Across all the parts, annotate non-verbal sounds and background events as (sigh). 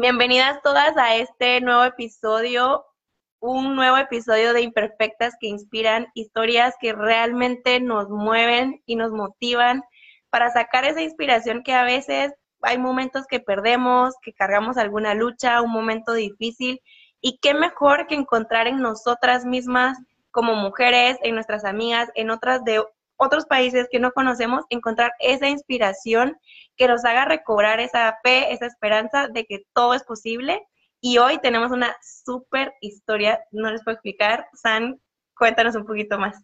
Bienvenidas todas a este nuevo episodio, un nuevo episodio de Imperfectas que inspiran historias que realmente nos mueven y nos motivan para sacar esa inspiración que a veces hay momentos que perdemos, que cargamos alguna lucha, un momento difícil y qué mejor que encontrar en nosotras mismas como mujeres, en nuestras amigas, en otras de otros países que no conocemos, encontrar esa inspiración que nos haga recobrar esa fe, esa esperanza de que todo es posible. Y hoy tenemos una súper historia, no les puedo explicar. San, cuéntanos un poquito más.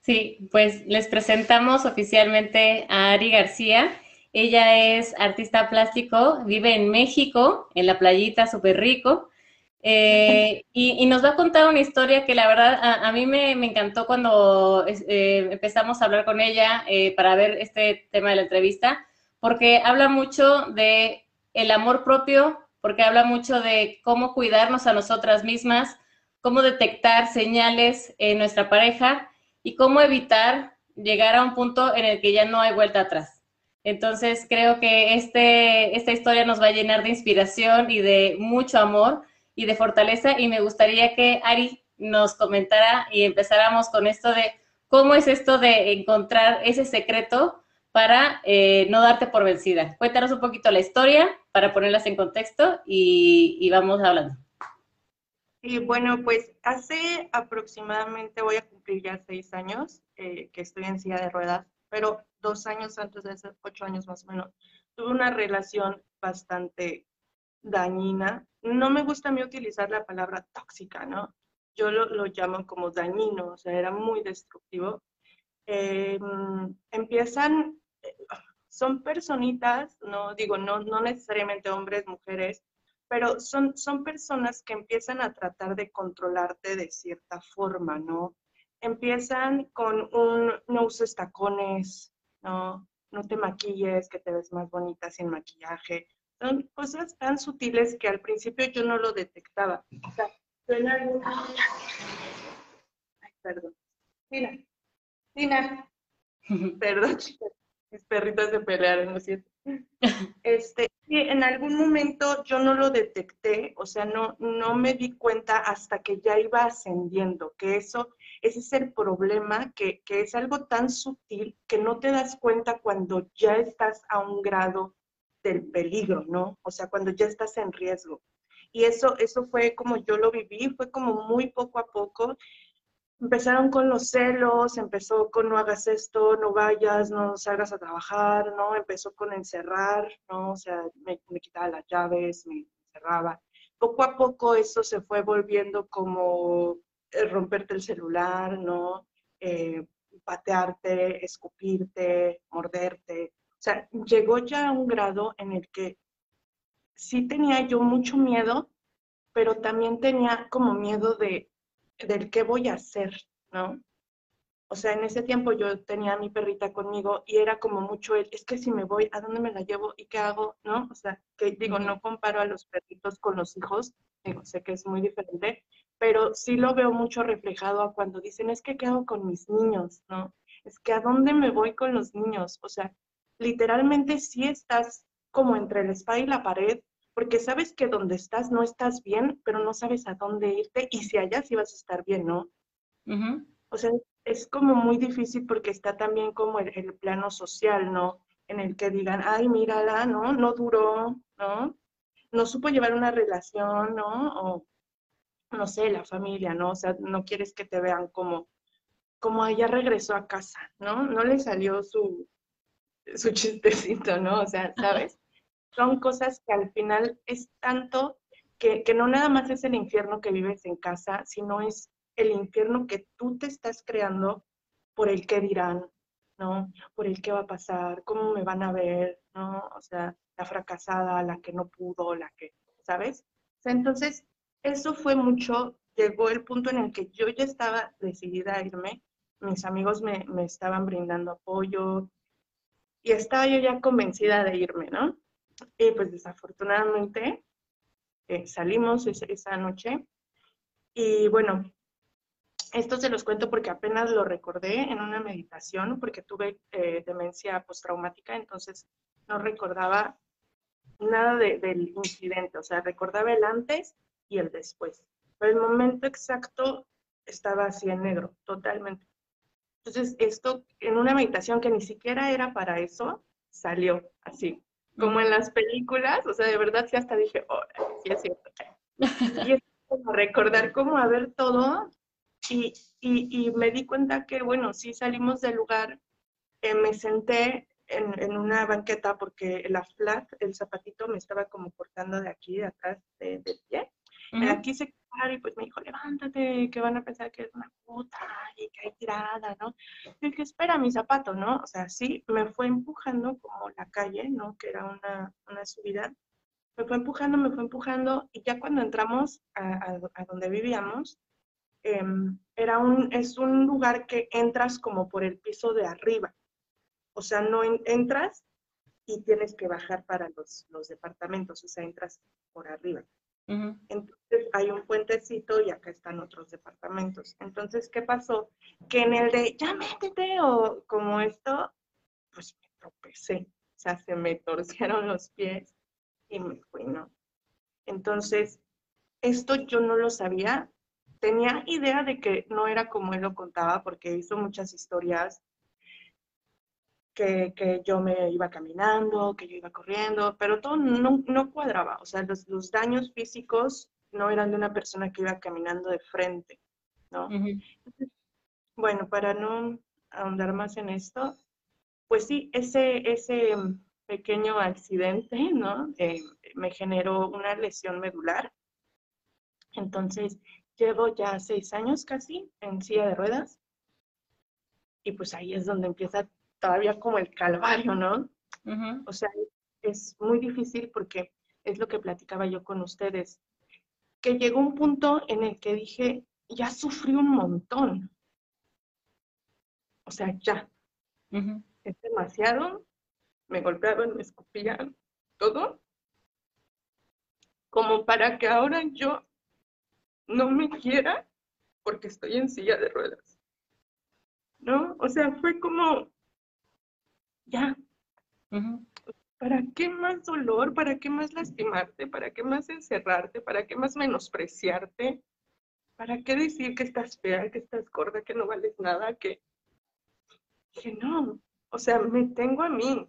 Sí, pues les presentamos oficialmente a Ari García. Ella es artista plástico, vive en México, en la playita súper rico. Eh, y, nos va a contar una historia que la verdad a, mí me, encantó cuando eh, empezamos a hablar con ella eh, para ver este tema de la entrevista, porque habla mucho de el amor propio, porque habla mucho de cómo cuidarnos a nosotras mismas, cómo detectar señales en nuestra pareja y cómo evitar llegar a un punto en el que ya no hay vuelta atrás. Entonces creo que este, esta historia nos va a llenar de inspiración y de mucho amor y de fortaleza y me gustaría que Ari nos comentara y empezáramos con esto de cómo es esto de encontrar ese secreto para eh, no darte por vencida. Cuéntanos un poquito la historia para ponerlas en contexto y, vamos hablando. Sí, bueno, pues hace aproximadamente, voy a cumplir ya seis años eh, que estoy en silla de ruedas, pero dos años antes de esos ocho años más o menos, tuve una relación bastante dañina. No me gusta a mí utilizar la palabra tóxica, ¿no? Yo lo, llamo como dañino, o sea, era muy destructivo. Em, empiezan, eh, son personitas, no digo, no, no necesariamente hombres, mujeres, pero son, son personas que empiezan a tratar de controlarte de cierta forma, ¿no? Empiezan con un, no uses tacones, ¿no? No te maquilles, que te ves más bonita sin maquillaje. Son cosas tan sutiles que al principio yo no lo detectaba. O sea, Ay, perdón. Tina, Tina. (laughs) Perdón, chicas. Mis perritas se pelearon, ¿no es cierto? Este, en algún momento yo no lo detecté, o sea, no, no me di cuenta hasta que ya iba ascendiendo, que eso, ese es el problema, que, que es algo tan sutil que no te das cuenta cuando ya estás a un grado del peligro, ¿no? O sea, cuando ya estás en riesgo. Y eso, eso fue como yo lo viví, fue como muy poco a poco. Empezaron con los celos, empezó con no hagas esto, no vayas, no salgas a trabajar, ¿no? Empezó con encerrar, ¿no? O sea, me, quitaba las llaves, me encerraba. Poco a poco eso se fue volviendo como eh, romperte el celular, ¿no? Eh, patearte, escupirte, morderte. O sea, llegó ya a un grado en el que sí tenía yo mucho miedo, pero también tenía como miedo de del qué voy a hacer, ¿no? O sea, en ese tiempo yo tenía a mi perrita conmigo y era como mucho el, es que si me voy, ¿a dónde me la llevo y qué hago? ¿No? O sea, que digo, no comparo a los perritos con los hijos, digo, sé que es muy diferente, pero sí lo veo mucho reflejado a cuando dicen, es que qué hago con mis niños, ¿no? Es que a dónde me voy con los niños, o sea, literalmente sí estás como entre la espada y la pared, porque sabes que donde estás no estás bien, pero no sabes a dónde irte y si allá sí vas a estar bien, ¿no? O sea, es como muy difícil porque está también como el, plano social, ¿no? En el que digan, ay, mírala, ¿no? No duró, ¿no? No supo llevar una relación, ¿no? O, no sé, la familia, ¿no? O sea, no quieres que te vean como, como ella regresó a casa, ¿no? No le salió su, su chistecito, ¿no? O sea, ¿sabes? Son cosas que al final es tanto que, que no nada más es el infierno que vives en casa, sino es el infierno que tú te estás creando por el que dirán, ¿no? Por el que va a pasar, cómo me van a ver, ¿no? O sea, la fracasada, la que no pudo, la que, ¿sabes? entonces, eso fue mucho, llegó el punto en el que yo ya estaba decidida a irme, mis amigos me, me estaban brindando apoyo, y estaba yo ya convencida de irme, ¿no? Y pues desafortunadamente eh, salimos esa, noche y bueno, esto se los cuento porque apenas lo recordé en una meditación, porque tuve eh, demencia postraumática, entonces no recordaba nada del incidente, o sea, recordaba el antes y el después. Pero el momento exacto estaba así en negro, totalmente. Entonces, esto en una meditación que ni siquiera era para eso, salió así, como en las películas, o sea, de verdad sí hasta dije, oh, sí es cierto. (laughs) Y es como recordar cómo a ver todo y, y, y, me di cuenta que, bueno, sí salimos del lugar, eh, me senté en, en, una banqueta porque la flat, el zapatito me estaba como cortando de aquí, de atrás del pie. Uh Aquí se y pues me dijo, levántate, que van a pensar que es una puta y que hay tirada, ¿no? Y dije, espera mi zapato, ¿no? O sea, sí, me fue empujando como la calle, ¿no? Que era una, una subida. Me fue empujando, me fue empujando y ya cuando entramos a, a, donde vivíamos, eh, era un, es un lugar que entras como por el piso de arriba. O sea, no entras y tienes que bajar para los, los departamentos, o sea, entras por arriba. Entonces hay un puentecito y acá están otros departamentos. Entonces, ¿qué pasó? Que en el de ya métete o como esto, pues me tropecé. O sea, se me torcieron los pies y me fui, ¿no? Entonces, esto yo no lo sabía. Tenía idea de que no era como él lo contaba porque hizo muchas historias que, que, yo me iba caminando, que yo iba corriendo, pero todo no, no cuadraba. O sea, los, los, daños físicos no eran de una persona que iba caminando de frente, ¿no? bueno, para no ahondar más en esto, pues sí, ese, ese pequeño accidente, ¿no? Eh, me generó una lesión medular. Entonces, llevo ya seis años casi en silla de ruedas. Y pues ahí es donde empieza todavía como el calvario, ¿no? O sea, es muy difícil porque es lo que platicaba yo con ustedes, que llegó un punto en el que dije, ya sufrí un montón. O sea, ya. Es demasiado. Me golpeaban, me escupían, todo. Como para que ahora yo no me quiera porque estoy en silla de ruedas. ¿No? O sea, fue como ya. ¿Para qué más dolor? ¿Para qué más lastimarte? ¿Para qué más encerrarte? ¿Para qué más menospreciarte? ¿Para qué decir que estás fea, que estás gorda, que no vales nada? Que, que no. O sea, me tengo a mí.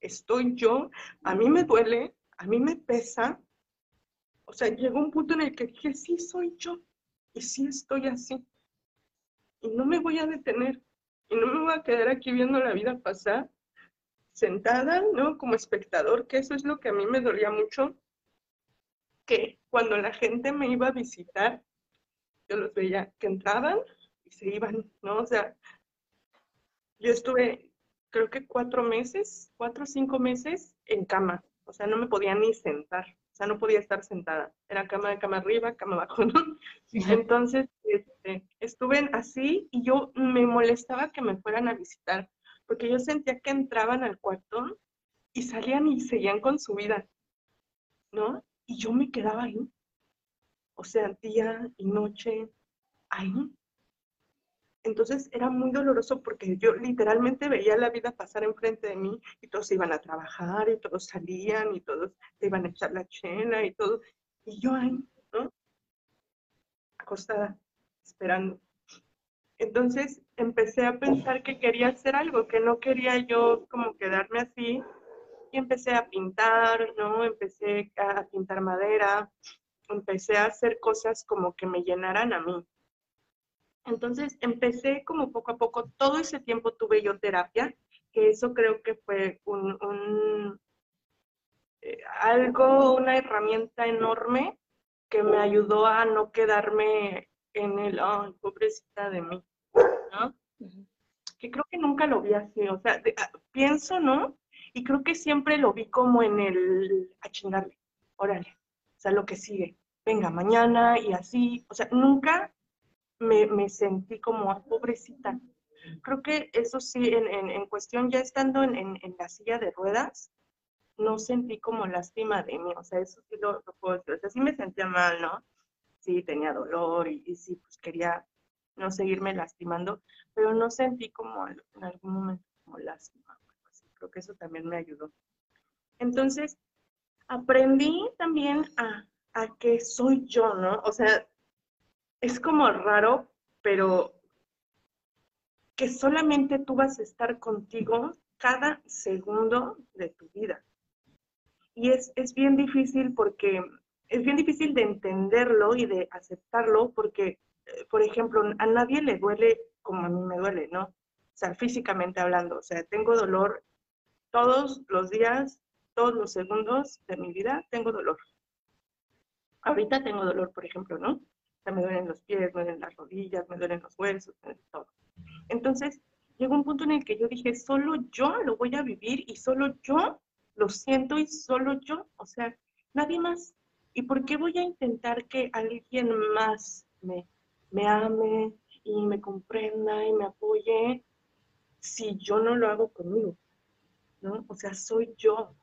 Estoy yo. A mí me duele. A mí me pesa. O sea, llegó un punto en el que dije, sí soy yo. Y sí estoy así. Y no me voy a detener. Y no me voy a quedar aquí viendo la vida pasar sentada, ¿no? Como espectador, que eso es lo que a mí me dolía mucho, que cuando la gente me iba a visitar, yo los veía que entraban y se iban, ¿no? O sea, yo estuve, creo que cuatro meses, cuatro o cinco meses en cama, o sea, no me podía ni sentar, o sea, no podía estar sentada, era cama de cama arriba, cama abajo, ¿no? Entonces, este, estuve así y yo me molestaba que me fueran a visitar, porque yo sentía que entraban al cuarto y salían y seguían con su vida, ¿no? Y yo me quedaba ahí, o sea, día y noche, ahí. Entonces era muy doloroso porque yo literalmente veía la vida pasar enfrente de mí y todos iban a trabajar y todos salían y todos se iban a echar la chela y todo. Y yo ahí, ¿no? Acostada, esperando. Entonces empecé a pensar que quería hacer algo, que no quería yo como quedarme así. Y empecé a pintar, ¿no? Empecé a pintar madera, empecé a hacer cosas como que me llenaran a mí. Entonces empecé como poco a poco, todo ese tiempo tuve yo terapia, que eso creo que fue un, eh, algo, una herramienta enorme que me ayudó a no quedarme en el, ay, pobrecita de mí. Que creo que nunca lo vi así, o sea, ah, pienso, ¿no? Y creo que siempre lo vi como en el, a chingarle, órale, o sea, lo que sigue, venga, mañana y así, o sea, nunca me, me sentí como ah, pobrecita. Creo que eso sí, en, en, en cuestión ya estando en, en, la silla de ruedas, no sentí como lástima de mí, o sea, eso sí lo, puedo decir, o sea, sí me sentía mal, ¿no? Sí, tenía dolor y, y sí, pues quería no seguirme lastimando, pero no sentí como en algún momento como lástima. Creo que eso también me ayudó. Entonces, aprendí también a, a que soy yo, ¿no? O sea, es como raro, pero que solamente tú vas a estar contigo cada segundo de tu vida. Y es, es bien difícil porque es bien difícil de entenderlo y de aceptarlo porque, por ejemplo, a nadie le duele como a mí me duele, ¿no? O sea, físicamente hablando, o sea, tengo dolor todos los días, todos los segundos de mi vida, tengo dolor. Ahorita tengo dolor, por ejemplo, ¿no? O sea, me duelen los pies, me duelen las rodillas, me duelen los huesos, todo. Entonces, llegó un punto en el que yo dije, solo yo lo voy a vivir y solo yo lo siento y solo yo, o sea, nadie más. ¿Y por qué voy a intentar que alguien más me, me ame y me comprenda y me apoye si yo no lo hago conmigo? ¿No? O sea, soy yo,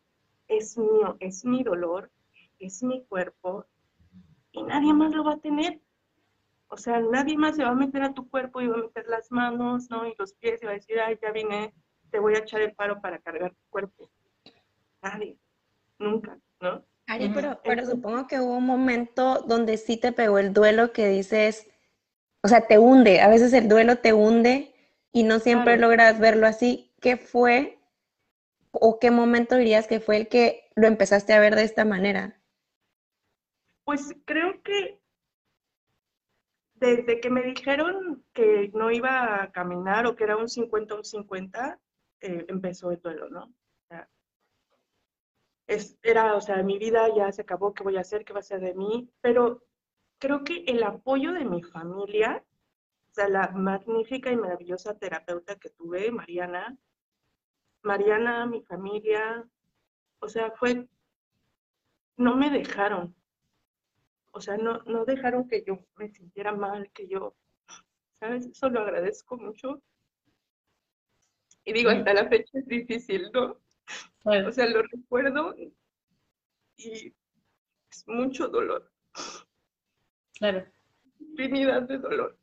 es mío, es mi dolor, es mi cuerpo y nadie más lo va a tener. O sea, nadie más se va a meter a tu cuerpo y va a meter las manos, ¿no? Y los pies y va a decir, ay, ya vine, te voy a echar el paro para cargar tu cuerpo. Nadie, nunca, ¿no? Ari, pero, pero supongo que hubo un momento donde sí te pegó el duelo que dices, o sea, te hunde, a veces el duelo te hunde y no siempre logras verlo así. ¿Qué fue o qué momento dirías que fue el que lo empezaste a ver de esta manera? Pues creo que desde que me dijeron que no iba a caminar o que era un 50 un 50, eh, empezó el duelo, ¿no? es, era, o sea, mi vida ya se acabó, ¿qué voy a hacer? ¿Qué va a ser de mí? Pero creo que el apoyo de mi familia, o sea, la magnífica y maravillosa terapeuta que tuve, Mariana, Mariana, mi familia, o sea, fue, no me dejaron, o sea, no, no dejaron que yo me sintiera mal, que yo, ¿sabes? Eso lo agradezco mucho. Y digo, hasta la fecha es difícil, ¿no? O sea, lo recuerdo y es mucho dolor. Claro. Infinidad de dolor.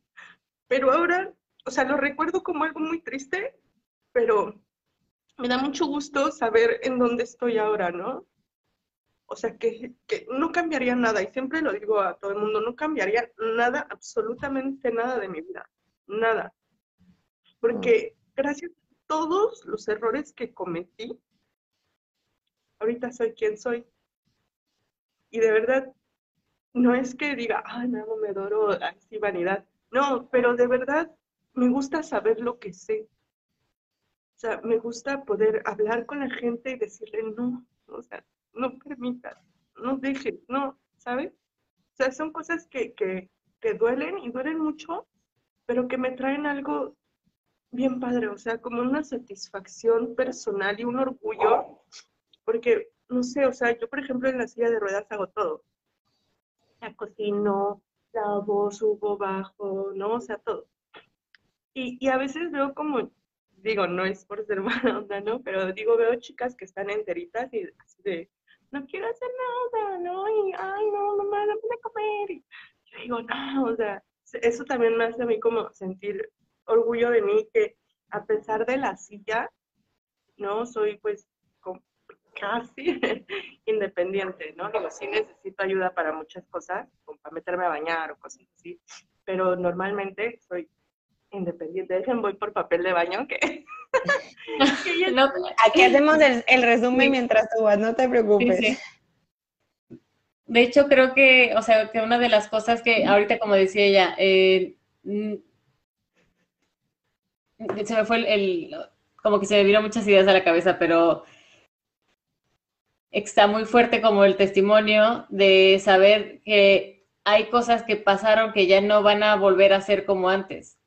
Pero ahora, o sea, lo recuerdo como algo muy triste, pero me da mucho gusto saber en dónde estoy ahora, ¿no? O sea, que, que, no cambiaría nada, y siempre lo digo a todo el mundo, no cambiaría nada, absolutamente nada de mi vida, nada. Porque gracias a todos los errores que cometí, ahorita soy quien soy. Y de verdad, no es que diga, ay, no, me adoro, así vanidad. No, pero de verdad me gusta saber lo que sé. O sea, me gusta poder hablar con la gente y decirle, no, o sea, no permitas, no dejes, no, ¿sabes? O sea, son cosas que, que, que duelen y duelen mucho, pero que me traen algo bien padre, o sea, como una satisfacción personal y un orgullo porque, no sé, o sea, yo por ejemplo en la silla de ruedas hago todo. La cocino, lavo, subo, bajo, ¿no? O sea, todo. Y, y a veces veo como, digo, no es por ser (laughs) mala onda, ¿no? Pero digo, veo chicas que están enteritas y así de, no quiero hacer nada, ¿no? Y, ay, no, mamá, dame de comer. Y yo digo, no, o sea, eso también me hace a mí como sentir orgullo de mí que a pesar de la silla, ¿no? Soy pues casi (laughs) independiente, ¿no? Digo, sí necesito ayuda para muchas cosas, como para meterme a bañar o cosas así, pero normalmente soy independiente. Dejen, voy por papel de baño, que... (laughs) aquí hacemos el, resumen mientras tú vas, no te preocupes. De hecho, creo que, o sea, que una de las cosas que ahorita, como decía ella, eh, mm, se me fue el, como que se me vino muchas ideas a la cabeza, pero está muy fuerte como el testimonio de saber que hay cosas que pasaron que ya no van a volver a ser como antes.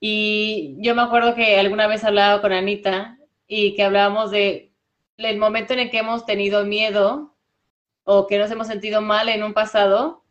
Y yo me acuerdo que alguna vez hablaba con Anita y que hablábamos de el momento en el que hemos tenido miedo o que nos hemos sentido mal en un pasado,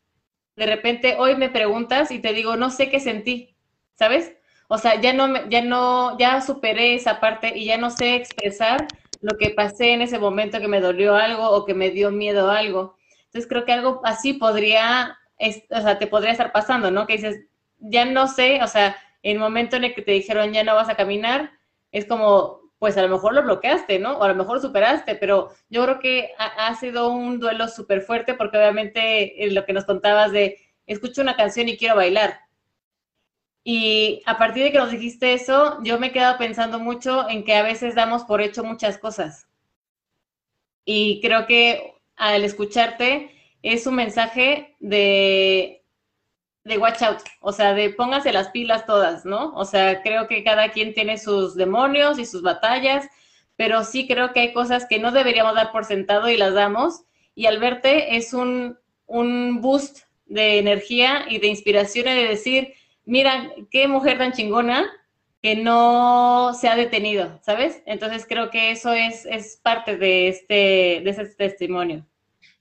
de repente hoy me preguntas y te digo, no sé qué sentí, ¿sabes? O sea, ya no, ya no, ya superé esa parte y ya no sé expresar lo que pasé en ese momento que me dolió algo o que me dio miedo algo. Entonces creo que algo así podría, o sea, te podría estar pasando, ¿no? Que dices, ya no sé, o sea, el momento en el que te dijeron ya no vas a caminar, es como pues a lo mejor lo bloqueaste, ¿no? O a lo mejor superaste, pero yo creo que ha, sido un duelo súper fuerte porque obviamente eh, lo que nos contabas de escucho una canción y quiero bailar. Y a partir de que nos dijiste eso, yo me he quedado pensando mucho en que a veces damos por hecho muchas cosas. Y creo que al escucharte es un mensaje de, de watch out, o sea, de póngase las pilas todas, ¿no? O sea, creo que cada quien tiene sus demonios y sus batallas, pero sí creo que hay cosas que no deberíamos dar por sentado y las damos. Y al verte es un, un boost de energía y de inspiración y de decir, mira, qué mujer tan chingona que no se ha detenido, ¿sabes? Entonces creo que eso es, es parte de este, de ese testimonio.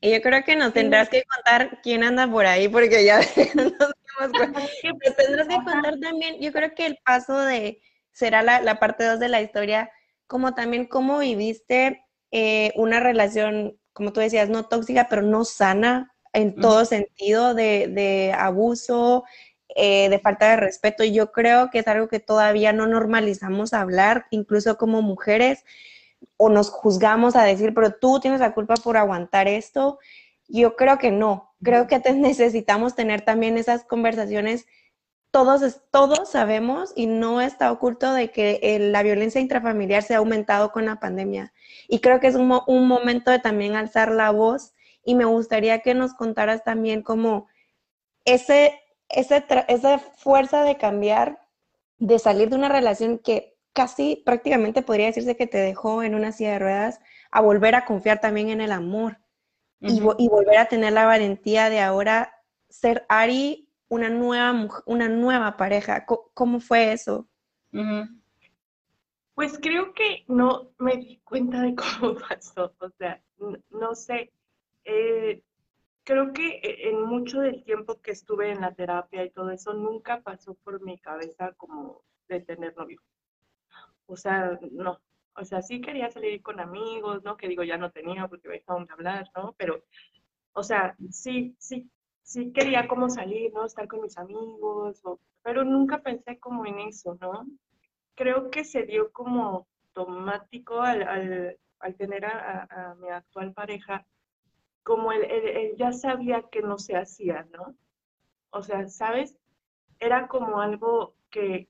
Y yo creo que nos tendrás que contar quién anda por ahí, porque ya (laughs) nos dimos (laughs) tendrás que contar también, yo creo que el paso de, será la, la parte 2 de la historia, como también cómo viviste eh, una relación, como tú decías, no tóxica, pero no sana en todo sentido de, de abuso, eh, de falta de respeto. Y yo creo que es algo que todavía no normalizamos hablar, incluso como mujeres, o nos juzgamos a decir, pero tú tienes la culpa por aguantar esto. Yo creo que no. Creo que (laughs) necesitamos tener también esas conversaciones. Todos, todos sabemos y no está oculto de que la violencia intrafamiliar se ha aumentado con la pandemia. Y creo que es un, momento de también alzar la voz y me gustaría que nos contaras también como ese esa fuerza de cambiar, de salir de una relación que casi prácticamente podría decirse que te dejó en una silla de ruedas, a volver a confiar también en el amor y, volver a tener la valentía de ahora ser Ari una nueva, una nueva pareja. ¿Cómo, fue eso? Pues creo que no me di cuenta de (laughs) cómo pasó, o sea, no, sé. Eh, creo que eh, en mucho del tiempo que estuve en la terapia y todo eso, nunca pasó por mi cabeza como de tener novio. O sea, no. O sea, sí quería salir con amigos, ¿no? Que digo, ya no tenía porque me dejaron de hablar, ¿no? Pero, o sea, sí, sí, sí quería como salir, ¿no? Estar con mis amigos, pero nunca pensé como en eso, ¿no? Creo que se dio como automático al, al, tener a mi actual pareja, como él, ya sabía que no se hacía, ¿no? O sea, ¿sabes? Era como algo que,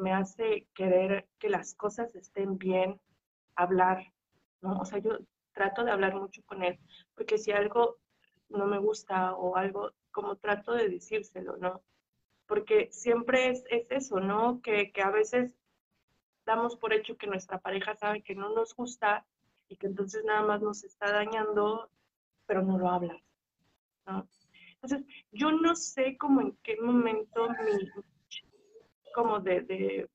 me hace querer que las cosas estén bien, hablar, ¿no? O sea, yo trato de hablar mucho con él, porque si algo no me gusta o algo, como trato de decírselo, ¿no? Porque siempre es, eso, ¿no? Que, que a veces damos por hecho que nuestra pareja sabe que no nos gusta y que entonces nada más nos está dañando pero no lo hablas. ¿no? Entonces, yo no sé cómo en qué momento mi, como de, de,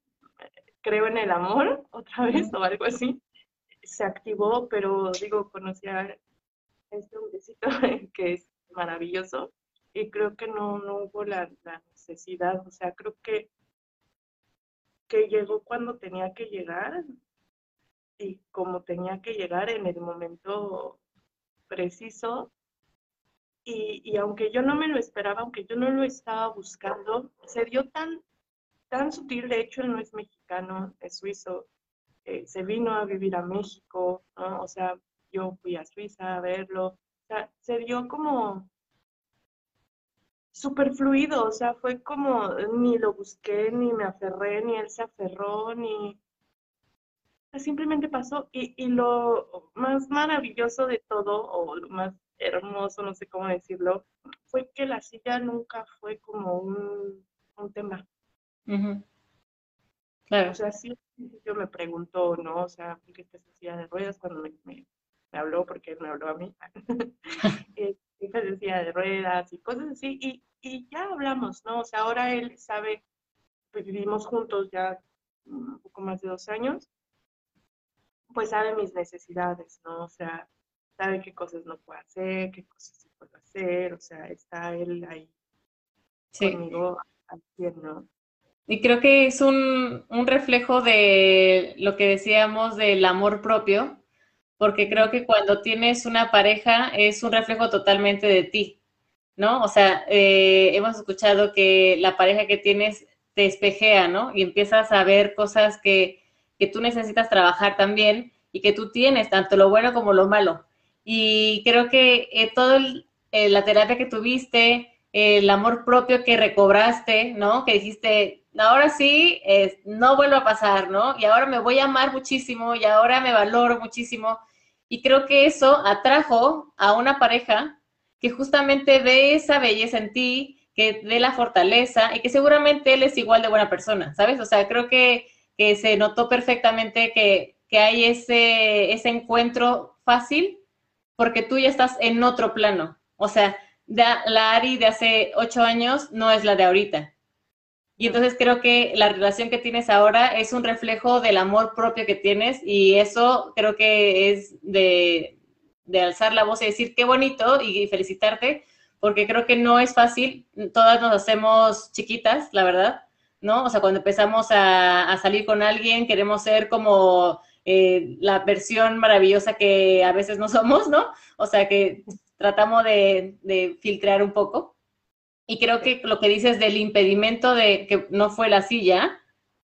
creo en el amor otra vez o algo así, se activó, pero digo, conocí a este hombrecito (laughs) que es maravilloso y creo que no, no hubo la, la, necesidad, o sea, creo que, que llegó cuando tenía que llegar y como tenía que llegar en el momento preciso. Y, y, aunque yo no me lo esperaba, aunque yo no lo estaba buscando, se dio tan, tan sutil. De hecho, él no es mexicano, es suizo. Eh, se vino a vivir a México, ¿no? O sea, yo fui a Suiza a verlo. O sea, se dio como súper fluido, o sea, fue como ni lo busqué, ni me aferré, ni él se aferró, ni simplemente pasó y, y, lo más maravilloso de todo, o lo más hermoso, no sé cómo decirlo, fue que la silla nunca fue como un, un tema. Claro. O sea, sí, yo me pregunto, ¿no? O sea, ¿por qué estás en silla de ruedas cuando me, me, habló? Porque él me habló a mí. (laughs) (laughs) Estás en silla de ruedas y cosas así. Y, y ya hablamos, ¿no? O sea, ahora él sabe, pues vivimos juntos ya un poco más de dos años pues sabe mis necesidades, ¿no? O sea, sabe qué cosas no puede hacer, qué cosas sí puede hacer, o sea, está él ahí conmigo haciendo. Y creo que es un, un reflejo de lo que decíamos del amor propio, porque creo que cuando tienes una pareja es un reflejo totalmente de ti, ¿no? O sea, eh, hemos escuchado que la pareja que tienes te espejea, ¿no? Y empiezas a ver cosas que que tú necesitas trabajar también y que tú tienes, tanto lo bueno como lo malo. Y creo que eh, toda eh, la terapia que tuviste, el amor propio que recobraste, ¿no? Que dijiste, ahora sí, no vuelvo a pasar, ¿no? Y ahora me voy a amar muchísimo y ahora me valoro muchísimo. Y creo que eso atrajo a una pareja que justamente ve esa belleza en ti, que ve la fortaleza y que seguramente él es igual de buena persona, ¿sabes? O sea, creo que, que se notó perfectamente que, que hay ese, ese encuentro fácil porque tú ya estás en otro plano. O sea, la Ari de hace ocho años no es la de ahorita. Y entonces creo que la relación que tienes ahora es un reflejo del amor propio que tienes y eso creo que es de, de alzar la voz y decir qué bonito y felicitarte, porque creo que no es fácil, todas nos hacemos chiquitas, la verdad, ¿no? O sea, cuando empezamos a, salir con alguien, queremos ser como eh, la versión maravillosa que a veces no somos, ¿no? O sea, que tratamos de, de, filtrar un poco. Y creo que lo que dices del impedimento de que no fue la silla,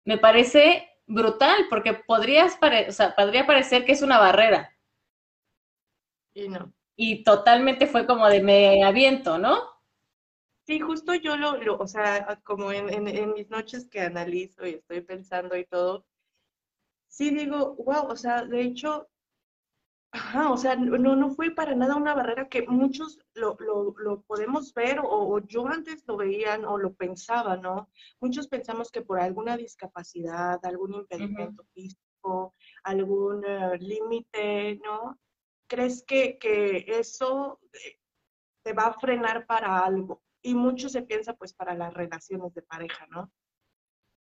me parece brutal, porque podrías o sea, podría parecer que es una barrera, y no. Y totalmente fue como de me aviento, ¿no? Sí, justo yo lo, lo o sea, como en, en, mis noches que analizo y estoy pensando y todo, sí digo, wow, o sea, de hecho, ajá, o sea, no, no fue para nada una barrera que muchos lo, lo, lo podemos ver o, yo antes lo veían o lo pensaba, ¿no? Muchos pensamos que por alguna discapacidad, algún impedimento físico, algún eh, límite, ¿no? crees que, eso eh, te va a frenar para algo. Y mucho se piensa pues para las relaciones de pareja, ¿no?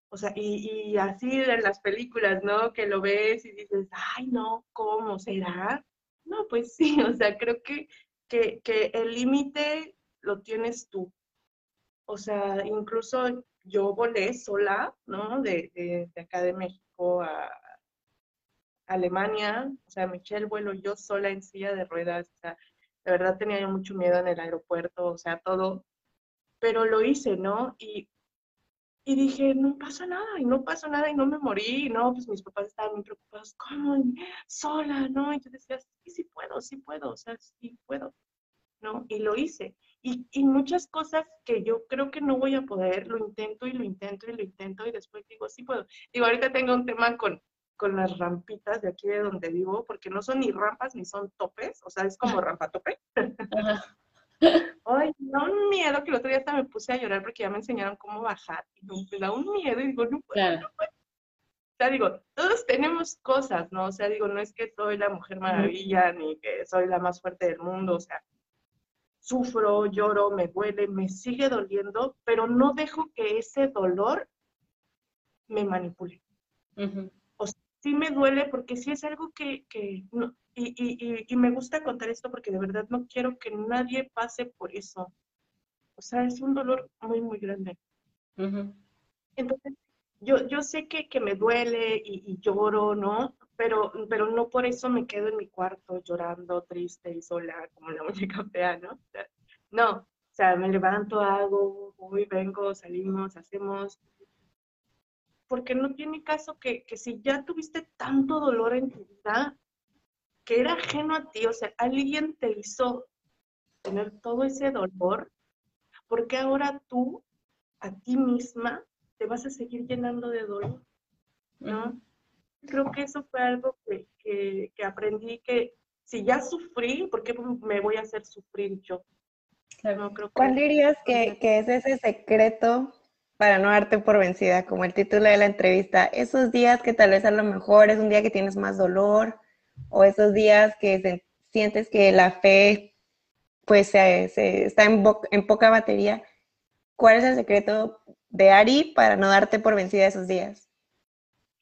O sea, y, así en las películas, ¿no? Que lo ves y dices, ay, no, ¿cómo será? No, pues (laughs) sí, o sea, creo que, que, el límite lo tienes tú. O sea, incluso yo volé sola, ¿no? De, de acá de México a, Alemania, o sea, me eché el vuelo yo sola en silla de ruedas, o sea, de verdad tenía yo mucho miedo en el aeropuerto, o sea, todo, pero lo hice, ¿no? Y, y dije, no pasa nada, y no pasó nada, y no me morí, ¿no? Pues mis papás estaban muy preocupados, ¿cómo? Sola, ¿no? Y yo decía, sí, sí puedo, sí puedo, o sea, sí puedo, ¿no? Y lo hice. Y, y muchas cosas que yo creo que no voy a poder, lo intento y lo intento y lo intento, y después digo, sí puedo. Digo, ahorita tengo un tema con, con las rampitas de aquí de donde vivo, porque no son ni rampas ni son topes, o sea, es como rampa tope. Ay, da un miedo que el otro día hasta me puse a llorar porque ya me enseñaron cómo bajar. Y me da un miedo y digo, no puedo, no puedo. O sea, digo, todos tenemos cosas, ¿no? O sea, digo, no es que soy la mujer maravilla ni que soy la más fuerte del mundo, o sea, sufro, lloro, me duele, me sigue doliendo, pero no dejo que ese dolor me manipule sí me duele porque sí es algo que, no, y, y, y, me gusta contar esto porque de verdad no quiero que nadie pase por eso. O sea, es un dolor muy, muy grande. Entonces, yo, yo sé que, que me duele y, lloro, ¿no? Pero, pero no por eso me quedo en mi cuarto llorando, triste y sola, como la (laughs) muñeca fea, ¿no? no, o sea, me levanto, hago, voy, vengo, salimos, hacemos, porque no tiene caso que, si ya tuviste tanto dolor en tu vida, que era ajeno a ti, o sea, alguien te hizo tener todo ese dolor, porque ahora tú, a ti misma, te vas a seguir llenando de dolor, ¿no? Creo que eso fue algo que, aprendí, que si ya sufrí, ¿por qué me voy a hacer sufrir yo? ¿Cuál dirías que, que es ese secreto para no darte por vencida, como el título de la entrevista, esos días que tal vez a lo mejor es un día que tienes más dolor o esos días que sientes que la fe pues se, está en, en, poca batería, ¿cuál es el secreto de Ari para no darte por vencida esos días?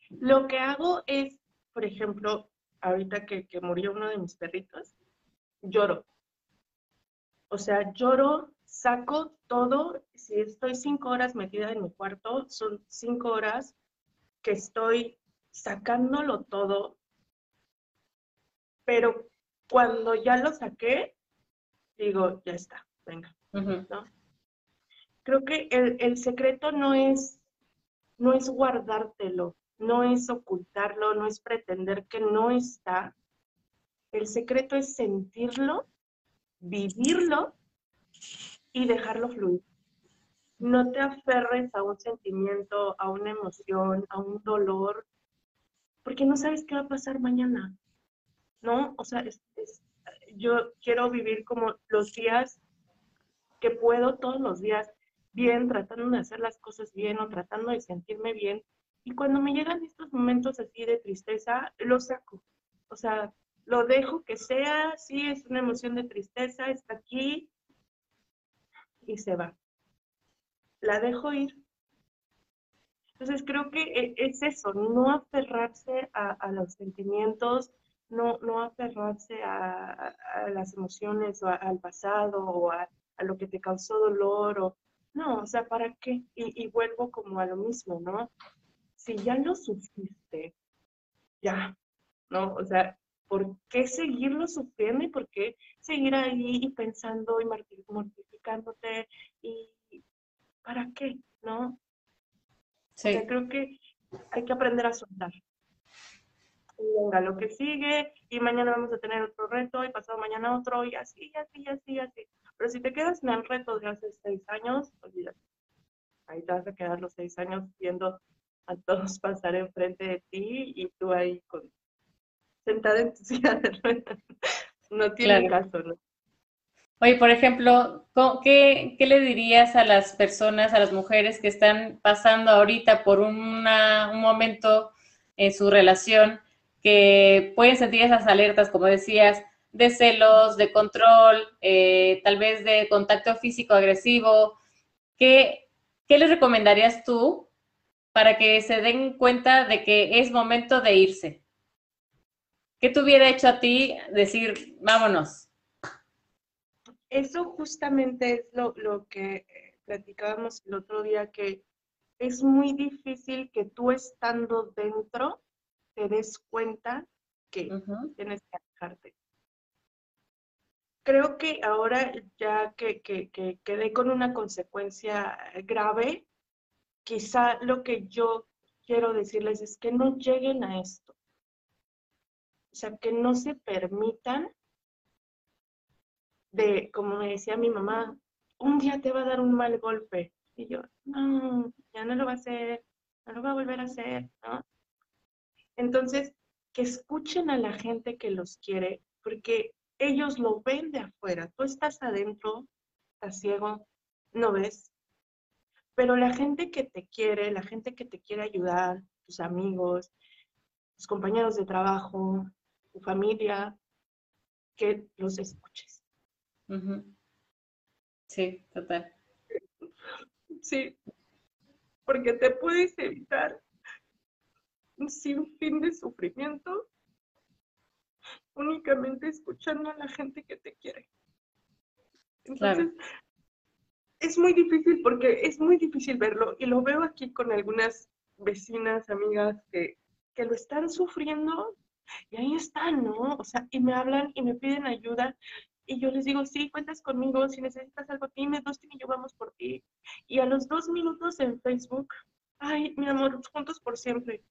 Lo que hago es, por ejemplo, ahorita que, que murió uno de mis perritos, lloro. O sea, lloro saco todo, si estoy cinco horas metida en mi cuarto, son cinco horas que estoy sacándolo todo, pero cuando ya lo saqué, digo, ya está, venga. Creo que el, secreto no es, no es guardártelo, no es ocultarlo, no es pretender que no está. El secreto es sentirlo, vivirlo y dejarlo fluir. No te aferres a un sentimiento, a una emoción, a un dolor, porque no sabes qué va a pasar mañana, ¿no? O sea, yo quiero vivir como los días que puedo, todos los días, bien, tratando de hacer las cosas bien o tratando de sentirme bien. Y cuando me llegan estos momentos así de tristeza, lo saco. O sea, lo dejo que sea, sí, es una emoción de tristeza, está aquí y se va. La dejo ir. Entonces creo que e, es eso, no aferrarse a, los sentimientos, no, no aferrarse a, las emociones o al pasado o a, lo que te causó dolor o no, o sea, ¿para qué? Y, y vuelvo como a lo mismo, ¿no? Si ya lo sufriste, ya, ¿no? O sea, ¿por qué seguirlo sufriendo y por qué seguir ahí pensando y mortificándote? ¿Y para qué? ¿No? Sí. creo que hay que aprender a soltar. Venga, lo que sigue, y mañana vamos a tener otro reto, y pasado mañana otro, y así, y así, y así, y así. Pero si te quedas en el reto de hace seis años, olvídate. Ahí te vas a quedar los seis años viendo a todos (laughs) pasar enfrente de ti y tú ahí con sentada en tu (laughs) silla de ruedas. No tiene caso, ¿no? Oye, por ejemplo, ¿qué, ¿qué, le dirías a las personas, a las mujeres que están pasando ahorita por una, un momento en su relación que pueden sentir esas alertas, como decías, de celos, de control, eh, tal vez de contacto físico agresivo? ¿Qué, ¿Qué les recomendarías tú para que se den cuenta de que es momento de irse? ¿Qué te hubiera hecho a ti decir, vámonos? Eso justamente es lo, que platicábamos el otro día, que es muy difícil que tú estando dentro te des cuenta que tienes que alejarte. Creo que ahora ya que, que, que quedé con una consecuencia grave, quizá lo que yo quiero decirles es que no lleguen a esto. O sea, que no se permitan de, como me decía mi mamá, un día te va a dar un mal golpe. Y yo, no, ya no lo va a hacer, no lo va a volver a hacer, ¿no? Entonces, que escuchen a la gente que los quiere, porque ellos lo ven de afuera. Tú estás adentro, estás ciego, no ves. Pero la gente que te quiere, la gente que te quiere ayudar, tus amigos, tus compañeros de trabajo, tu familia, que los escuches. Sí, total. Sí, porque te puedes evitar (laughs) un sinfín de sufrimiento únicamente escuchando a la gente que te quiere. Entonces, es muy difícil porque es muy difícil verlo y lo veo aquí con algunas vecinas, amigas que, que lo están sufriendo y ahí están, ¿no? O sea, y me hablan y me piden ayuda y yo les digo, sí, cuentas conmigo, si necesitas algo, dime, dos y yo vamos por ti. Y a los dos minutos en Facebook, ay, mi amor, juntos por siempre.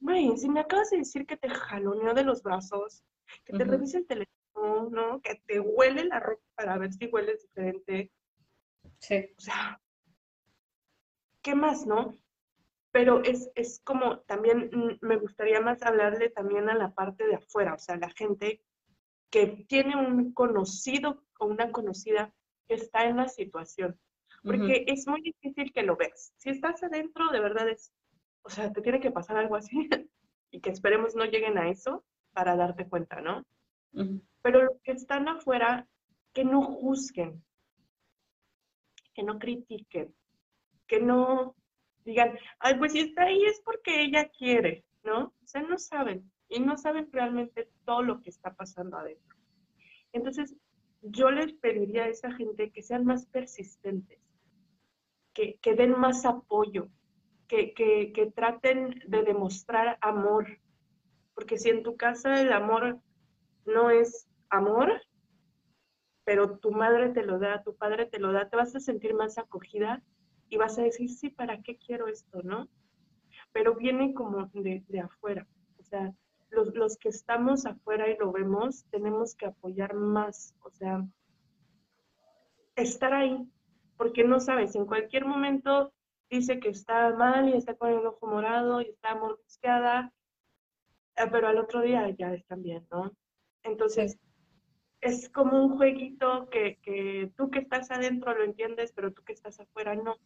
Güey, si me acabas de decir que te jaloneó de los brazos, que te revisa el teléfono, ¿no? Que te huele la ropa para ver si hueles diferente. Sí. O sea, ¿qué más, no? Pero es, es como también me gustaría más hablarle también a la parte de afuera, o sea, la gente que tiene un conocido o una conocida que está en la situación. Porque es muy difícil que lo veas. Si estás adentro, de verdad es, o sea, te tiene que pasar algo así (laughs) y que esperemos no lleguen a eso para darte cuenta, ¿no? Pero los que están afuera, que no juzguen, que no critiquen, que no digan, ay, pues si está ahí es porque ella quiere, ¿no? O sea, no saben y no saben realmente todo lo que está pasando adentro. Entonces, yo les pediría a esa gente que sean más persistentes, que, den más apoyo, que, que, traten de demostrar amor, porque si en tu casa el amor no es amor, pero tu madre te lo da, tu padre te lo da, te vas a sentir más acogida y vas a decir, sí, ¿para qué quiero esto, no? pero viene como de, de afuera. O sea, los, los que estamos afuera y lo vemos, tenemos que apoyar más, o sea, estar ahí, porque no sabes, en cualquier momento dice que está mal y está con el ojo morado y está mordisqueada, eh, pero al otro día ya están bien, ¿no? Entonces, es como un jueguito que, que tú que estás adentro lo entiendes, pero tú que estás afuera no.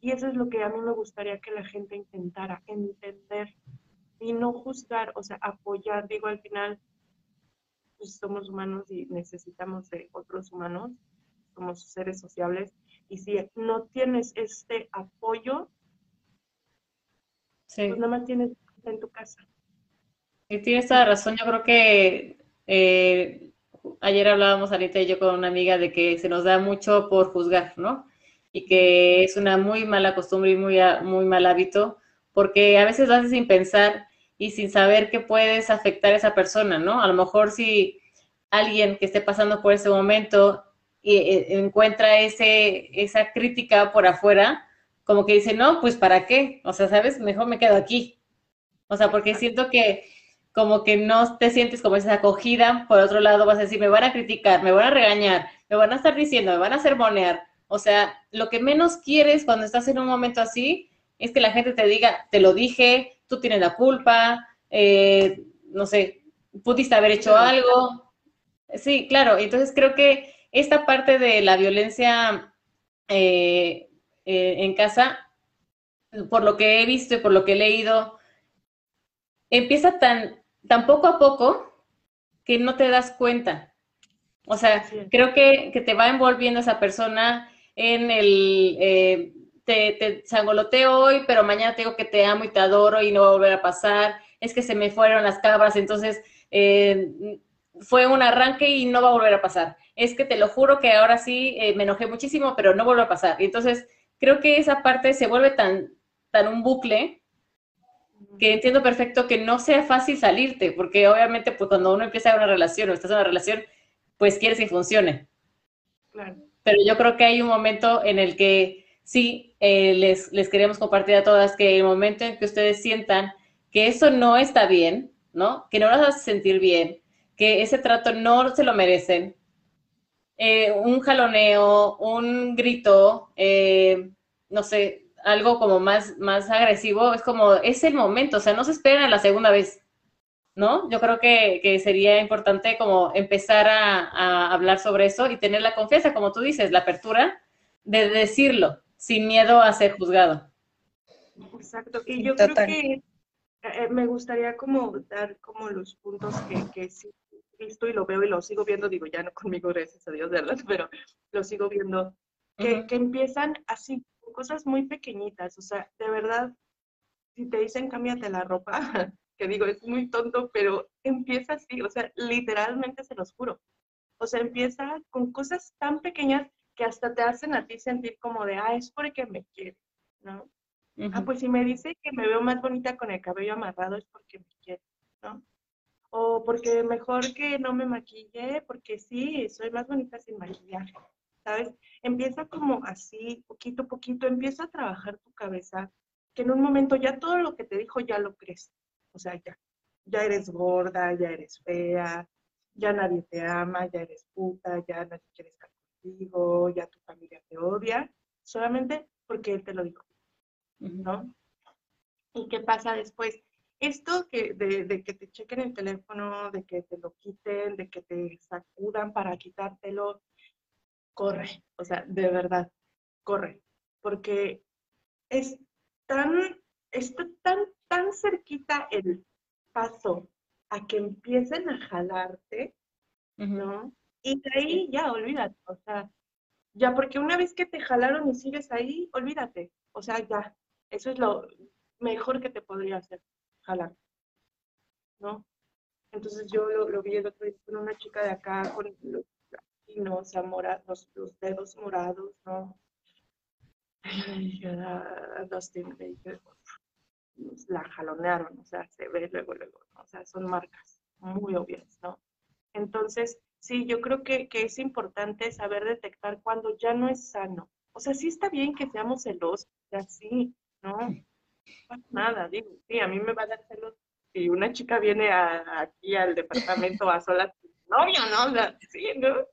Y eso es lo que a mí me gustaría que la gente intentara, entender y no juzgar, o sea, apoyar. Digo, al final, pues somos humanos y necesitamos de otros humanos, somos seres sociables. Y si no tienes este apoyo, pues nada más tienes en tu casa. Sí, tienes toda razón. Yo creo que eh, ayer hablábamos Anita y yo con una amiga de que se nos da mucho por juzgar, ¿no? Y que es una muy mala costumbre y muy, muy mal hábito, porque a veces lo haces sin pensar y sin saber que puedes afectar a esa persona, ¿no? A lo mejor si alguien que esté pasando por ese momento y, eh, encuentra ese, esa crítica por afuera, como que dice, no, pues ¿para qué? O sea, ¿sabes? Mejor me quedo aquí. O sea, porque siento que como que no te sientes como esa acogida, por otro lado vas a decir, me van a criticar, me van a regañar, me van a estar diciendo, me van a hacer monear. O sea, lo que menos quieres cuando estás en un momento así es que la gente te diga, te lo dije, tú tienes la culpa, eh, no sé, pudiste haber hecho algo. Sí, claro, entonces creo que esta parte de la violencia eh, eh, en casa, por lo que he visto y por lo que he leído, empieza tan tan poco a poco que no te das cuenta. O sea, creo que, te va envolviendo esa persona en el, eh, te, te sangoloteo hoy, pero mañana te digo que te amo y te adoro y no va a volver a pasar. Es que se me fueron las cabras, entonces eh, fue un arranque y no va a volver a pasar. Es que te lo juro que ahora sí eh, me enojé muchísimo, pero no vuelve a pasar. Y entonces creo que esa parte se vuelve tan, tan un bucle que entiendo perfecto que no sea fácil salirte, porque obviamente pues cuando uno empieza una relación o estás en una relación, pues quieres que funcione. Pero yo creo que hay un momento en el que sí, eh, les, les queremos compartir a todas que el momento en que ustedes sientan que eso no está bien, ¿no? Que no las hace sentir bien, que ese trato no se lo merecen, eh, un jaloneo, un grito, eh, no sé, algo como más, más agresivo, es como, es el momento, o sea, no se espera la segunda vez, ¿no? Yo creo que, sería importante como empezar a, hablar sobre eso y tener la confianza, como tú dices, la apertura de decirlo, sin miedo a ser juzgado. Exacto, y yo creo que eh, me gustaría como dar como los puntos que, que sí he visto y lo veo y lo sigo viendo, digo, ya no (laughs) conmigo, gracias a Dios, pero lo sigo viendo, que, que empiezan así cosas muy pequeñitas, o sea, de verdad, si te dicen cámbiate la ropa, (laughs) que digo, es muy tonto, pero empieza así, o sea, literalmente se los juro. O sea, empieza con cosas tan pequeñas que hasta te hacen a ti sentir como de, ah, es porque me quiere, ¿no? Ah, pues si me dice que me veo más bonita con el cabello amarrado es porque me quiere, ¿no? O porque mejor que no me maquille, porque sí, soy más bonita sin maquillaje. ¿sabes? Empieza como así, poquito a poquito, empieza a trabajar tu cabeza, que en un momento ya todo lo que te dijo ya lo crees. O sea, ya, ya eres gorda, ya eres fea, ya nadie te ama, ya eres puta, ya nadie quiere estar contigo, ya tu familia te odia, solamente porque él te lo dijo, ¿no? ¿Y qué pasa después? Esto que de, de, que te chequen el teléfono, de que te lo quiten, de que te sacudan para quitártelo, corre, o sea, de verdad, corre, porque es tan, está tan, tan cerquita el paso a que empiecen a jalarte, ¿no? Y de ahí ya, olvídate, o sea, ya porque una vez que te jalaron y sigues ahí, olvídate, o sea, ya, eso es lo mejor que te podría hacer, jalar, ¿no? Entonces yo lo, lo vi el otro día con una chica de acá, con no, o sea, los, dedos morados, ¿no? Los, la jalonearon, o sea, se ve luego, luego, o sea, son marcas muy obvias, ¿no? Entonces, sí, yo creo que, que, es importante saber detectar cuando ya no es sano. O sea, sí está bien que seamos celosos, así, ¿no? Nada, digo, sí, a mí me va a dar celos si una chica viene aquí al departamento a solas, novio, ¿no? sí, ¿no?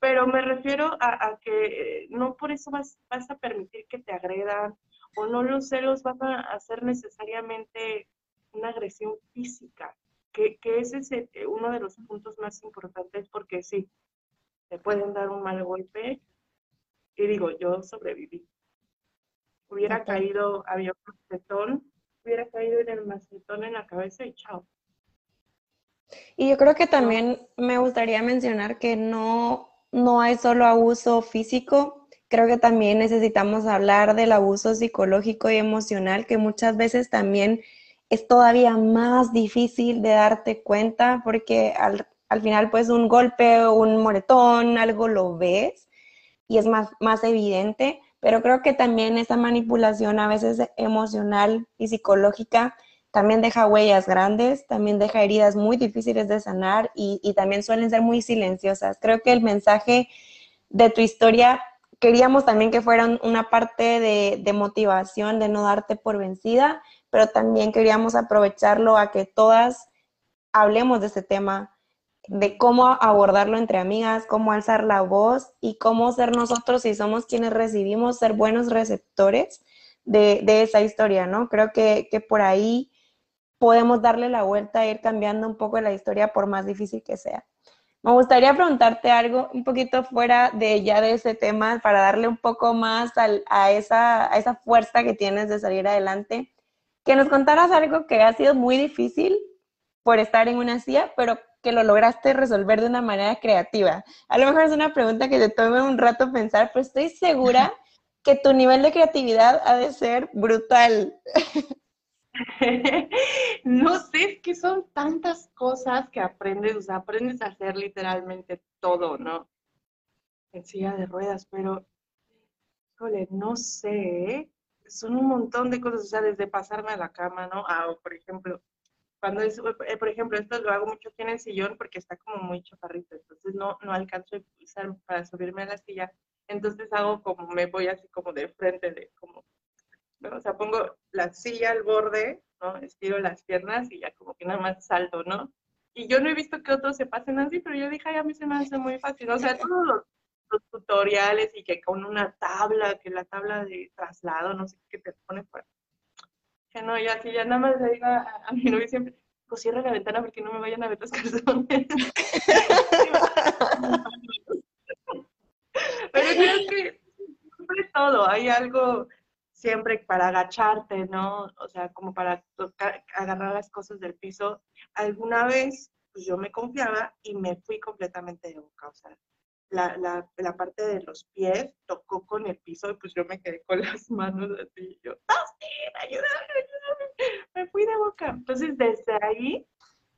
Pero me refiero a, que no por eso vas, vas, a permitir que te agredan o no los celos van a hacer necesariamente una agresión física, que, que ese es eh, uno de los puntos más importantes porque sí, te pueden dar un mal golpe y digo, yo sobreviví. Hubiera caído, había un macetón, hubiera caído en el macetón en la cabeza y chao. Y yo creo que también me gustaría mencionar que no, no hay solo abuso físico, creo que también necesitamos hablar del abuso psicológico y emocional, que muchas veces también es todavía más difícil de darte cuenta porque al, al final pues un golpe, un moretón, algo lo ves y es más, más evidente, pero creo que también esa manipulación a veces emocional y psicológica también deja huellas grandes, también deja heridas muy difíciles de sanar y, y también suelen ser muy silenciosas. Creo que el mensaje de tu historia queríamos también que fuera una parte de, de, motivación, de no darte por vencida, pero también queríamos aprovecharlo a que todas hablemos de ese tema, de cómo abordarlo entre amigas, cómo alzar la voz y cómo ser nosotros, si somos quienes recibimos, ser buenos receptores de, de esa historia, ¿no? Creo que, que por ahí podemos darle la vuelta e ir cambiando un poco la historia por más difícil que sea. Me gustaría preguntarte algo un poquito fuera de ya de ese tema para darle un poco más a, esa, a esa fuerza que tienes de salir adelante. Que nos contaras algo que ha sido muy difícil por estar en una silla, pero que lo lograste resolver de una manera creativa. A lo mejor es una pregunta que te tome un rato pensar, pero estoy segura que tu nivel de creatividad ha de ser brutal. (laughs) no sé, es que son tantas cosas que aprendes, o sea, aprendes a hacer literalmente todo, ¿no? En silla de ruedas, pero, híjole, no sé, ¿eh? son un montón de cosas, o sea, desde pasarme a la cama, ¿no? Ah, por ejemplo, cuando es, eh, por ejemplo, esto lo hago mucho aquí en el sillón porque está como muy chaparrito, entonces no, no alcanzo a usar para subirme a la silla, entonces hago como, me voy así como de frente, de como o sea, pongo la silla al borde, ¿no? Estiro las piernas y ya como que nada más salto, ¿no? Y yo no he visto que otros se pasen así, pero yo dije, ay, a mí se me hace muy fácil. O sea, (laughs) todos los, tutoriales y que con una tabla, que la tabla de traslado, no sé qué te pones para... Que no, ya que ya nada más le digo a, mi novio siempre, pues cierra la ventana porque no me vayan a ver los calzones. (laughs) pero creo que siempre todo, hay algo siempre para agacharte, ¿no? O sea, como para tocar, agarrar las cosas del piso. Alguna vez, pues yo me confiaba y me fui completamente de boca, o sea, la, la, la parte de los pies tocó con el piso y pues yo me quedé con las (laughs) manos así, y yo, ayúdame, ayúdame! Me fui de boca. Entonces, desde ahí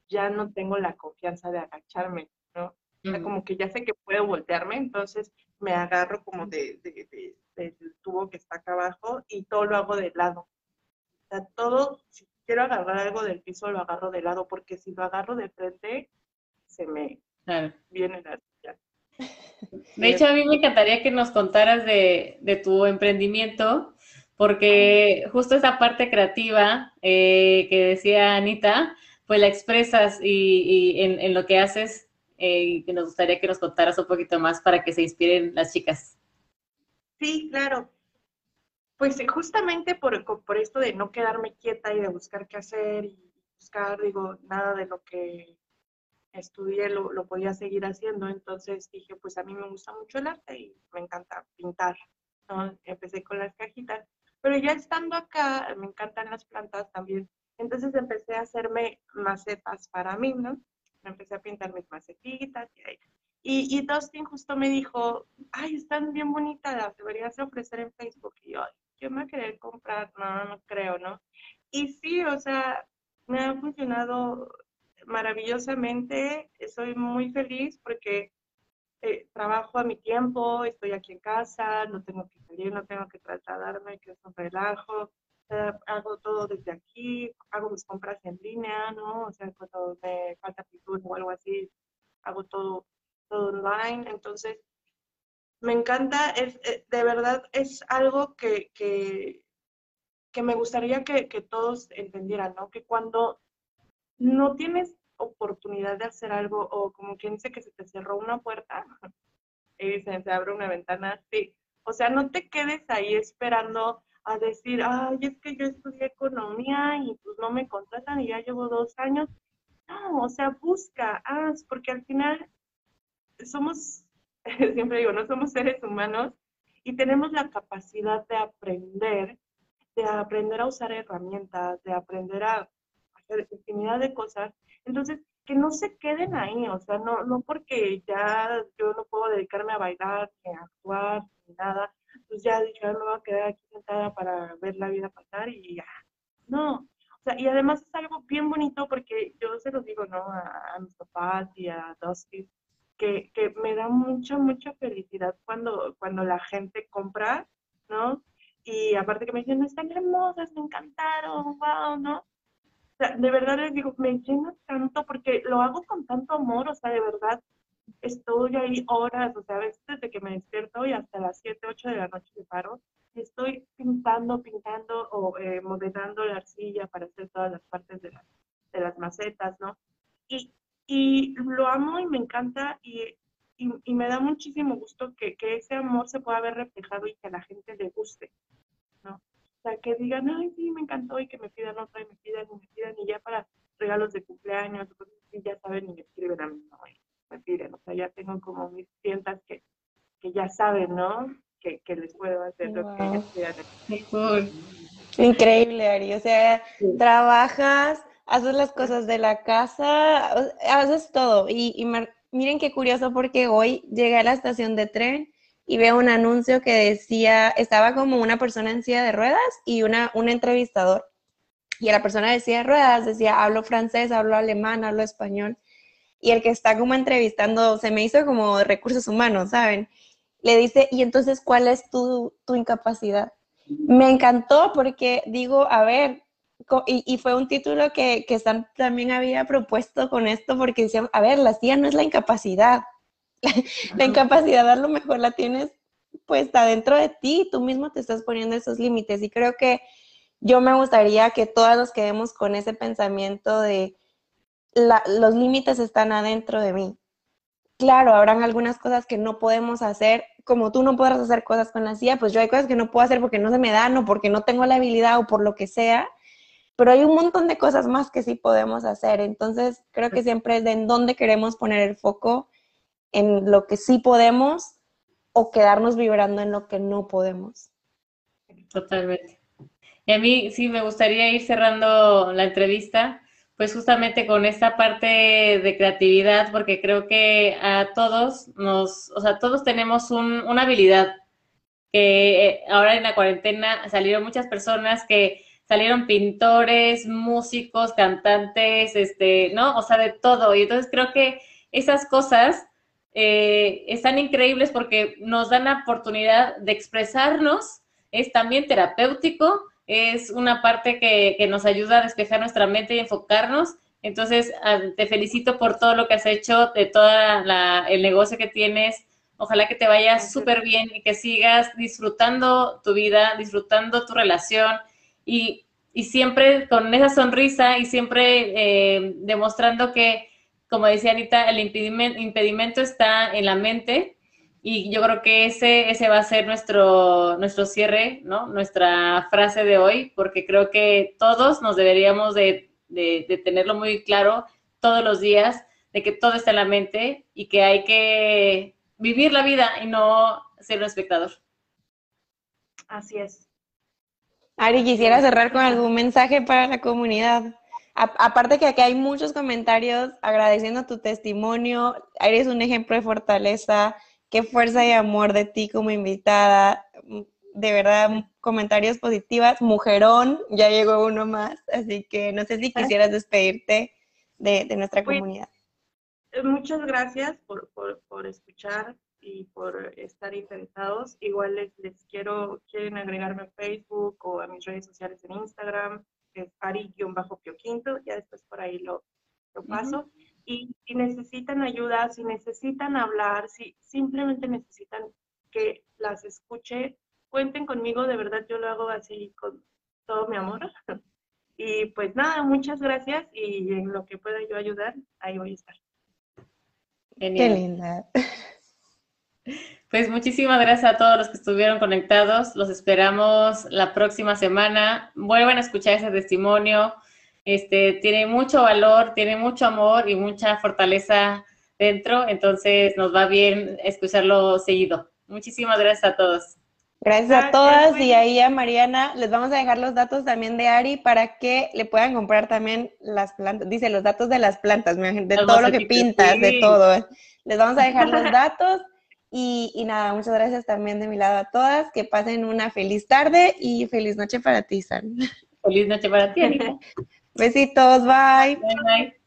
ya no tengo la confianza de agacharme, ¿no? O sea, como que ya sé que puedo voltearme, entonces me agarro como de, de, de del tubo que está acá abajo y todo lo hago de lado. O sea, todo, si quiero agarrar algo del piso, lo agarro de lado, porque si lo agarro de frente, se me viene la silla. De hecho, a mí me encantaría que nos contaras de, tu emprendimiento, porque justo esa parte creativa eh, que decía Anita, pues la expresas y, en, lo que haces, eh, y que nos gustaría que nos contaras un poquito más para que se inspiren las chicas. Sí, claro. Pues justamente por, por esto de no quedarme quieta y de buscar qué hacer y buscar, digo, nada de lo que estudié lo, lo, podía seguir haciendo. Entonces dije, pues a mí me gusta mucho el arte y me encanta pintar. ¿no? Empecé con las cajitas, pero ya estando acá, me encantan las plantas también. Entonces empecé a hacerme macetas para mí, ¿no? Empecé a pintar mis macetitas y ahí y, y Dustin justo me dijo, ay, están bien bonitas, las deberías ofrecer en Facebook. Y yo, yo me querer comprar, no, no creo, ¿no? Y sí, o sea, me ha funcionado maravillosamente, soy muy feliz porque eh, trabajo a mi tiempo, estoy aquí en casa, no tengo que salir, no tengo que trasladarme, que es un relajo, hago todo desde aquí, hago mis compras en línea, ¿no? O sea, cuando me falta pintura o algo así, hago todo online. Entonces, me encanta, es, eh, de verdad es algo que, que, que me gustaría que, que todos entendieran, ¿no? Que cuando no tienes oportunidad de hacer algo o como quien dice que se te cerró una puerta (laughs) y dicen se abre una ventana, sí. O sea, no te quedes ahí esperando a decir, ay, es que yo estudié economía y pues no me contratan y ya llevo dos años. No, o sea, busca, haz, porque al final somos, (laughs) siempre digo, no somos seres humanos y tenemos la capacidad de aprender, de aprender a usar herramientas, de aprender a infinidad de cosas. Entonces, que no se queden ahí, o sea, no, no porque ya yo no puedo dedicarme a bailar, ni a actuar, ni nada, pues ya dije, me voy a quedar aquí sentada para ver la vida pasar y ya. No, o sea, y además es algo bien bonito porque yo se lo digo, ¿no? A, mis papás y a Dusty, que, que, me da mucha, mucha felicidad cuando, cuando la gente compra, ¿no? Y aparte que me dicen, están hermosas, me encantaron, wow, ¿no? Sea, de verdad les digo, me llena tanto porque lo hago con tanto amor, o sea, de verdad, estoy ahí horas, o sea, a veces desde que me despierto y hasta las 7, 8 de la noche me paro, estoy pintando, pintando o eh, modelando la arcilla para hacer todas las partes de, de las macetas, ¿no? Y, y, lo amo y me encanta y, y, y me da muchísimo gusto que, que, ese amor se pueda ver reflejado y que a la gente le guste. O sea, que digan, ay, sí, me encantó y que me pidan otra y me pidan y me pidan y ya para regalos de cumpleaños, y ya saben y me escriben a mí, ¿no? me piden. O sea, ya tengo como mis clientas que, que ya saben, ¿no? Que, que les puedo hacer lo que ellos quieran. Increíble, Ari. O sea, trabajas, haces las cosas de la casa, haces todo. Y, y miren qué curioso porque hoy llegué a la estación de tren y veo un anuncio que decía, estaba como una persona en silla de ruedas y una, un entrevistador. Y la persona de silla de ruedas decía, hablo francés, hablo alemán, hablo español y el que está como entrevistando, se me hizo como recursos humanos, ¿saben? Le dice, ¿y entonces cuál es tu, tu incapacidad? Me encantó porque digo, a ver, y, y fue un título que, que también había propuesto con esto porque decía, a ver, la CIA no es la incapacidad. (laughs) La, incapacidad a lo mejor la tienes puesta dentro de ti, tú mismo te estás poniendo esos límites y creo que yo me gustaría que todos nos quedemos con ese pensamiento de, los límites están adentro de mí. Claro, habrán algunas cosas que no podemos hacer, como tú no podrás hacer cosas con la CIA, pues yo hay cosas que no puedo hacer porque no se me dan o porque no tengo la habilidad o por lo que sea, pero hay un montón de cosas más que sí podemos hacer. Entonces, creo que siempre es de en dónde queremos poner el foco, en lo que sí podemos o quedarnos vibrando en lo que no podemos. Totalmente. Y a mí sí me gustaría ir cerrando la entrevista pues justamente con esta parte de creatividad, porque creo que a todos nos, o sea, todos tenemos una habilidad que eh, ahora en la cuarentena salieron muchas personas que salieron pintores, músicos, cantantes, este, ¿no? O sea, de todo. Y entonces creo que esas cosas eh, están increíbles porque nos dan la oportunidad de expresarnos, es también terapéutico es una parte que, que, nos ayuda a despejar nuestra mente y enfocarnos. Entonces, ah, te felicito por todo lo que has hecho, de todo el negocio que tienes. Ojalá que te vaya súper bien y que sigas disfrutando tu vida, disfrutando tu relación y, y siempre con esa sonrisa y siempre eh, demostrando que, como decía Anita, el impedimento, impedimento está en la mente y yo creo que ese, ese va a ser nuestro, nuestro cierre, ¿no? Nuestra frase de hoy, porque creo que todos nos deberíamos de, de, tenerlo muy claro todos los días, de que todo está en la mente y que hay que vivir la vida y no ser un espectador. Así es. Ari, quisiera cerrar con algún mensaje para la comunidad. Aparte que aquí hay muchos comentarios agradeciendo tu testimonio, eres un ejemplo de fortaleza, qué fuerza y amor de ti como invitada. De verdad, comentarios positivos. Mujerón, ya llegó uno más, así que no sé si quisieras despedirte de, nuestra pues, comunidad. Eh, muchas gracias por, escuchar y por estar interesados. Igual les, les quiero, quieren agregarme a Facebook o a mis redes sociales en Instagram, es ari-quinto, ya después por ahí lo, lo paso y si necesitan ayuda, si necesitan hablar, si simplemente necesitan que las escuche, cuenten conmigo, de verdad yo lo hago así con todo mi amor. (laughs) Y pues nada, muchas gracias y en lo que pueda yo ayudar, ahí voy a estar. Qué linda. (laughs) Pues muchísimas gracias a todos los que estuvieron conectados. Los esperamos la próxima semana. Vuelvan a escuchar ese testimonio. Este tiene mucho valor, tiene mucho amor y mucha fortaleza dentro, entonces nos va bien escucharlo seguido. Muchísimas gracias a todos. Gracias a todas y ahí a Mariana les vamos a dejar los datos también de Ari para que le puedan comprar también las plantas, dice los datos de las plantas, de todo lo que pintas, de todo. Les vamos a dejar los (laughs) datos y, y, nada, muchas gracias también de mi lado a todas, que pasen una feliz tarde y feliz noche para ti, San. Feliz noche para ti, Anita. (laughs) Besitos, bye. Bye, bye.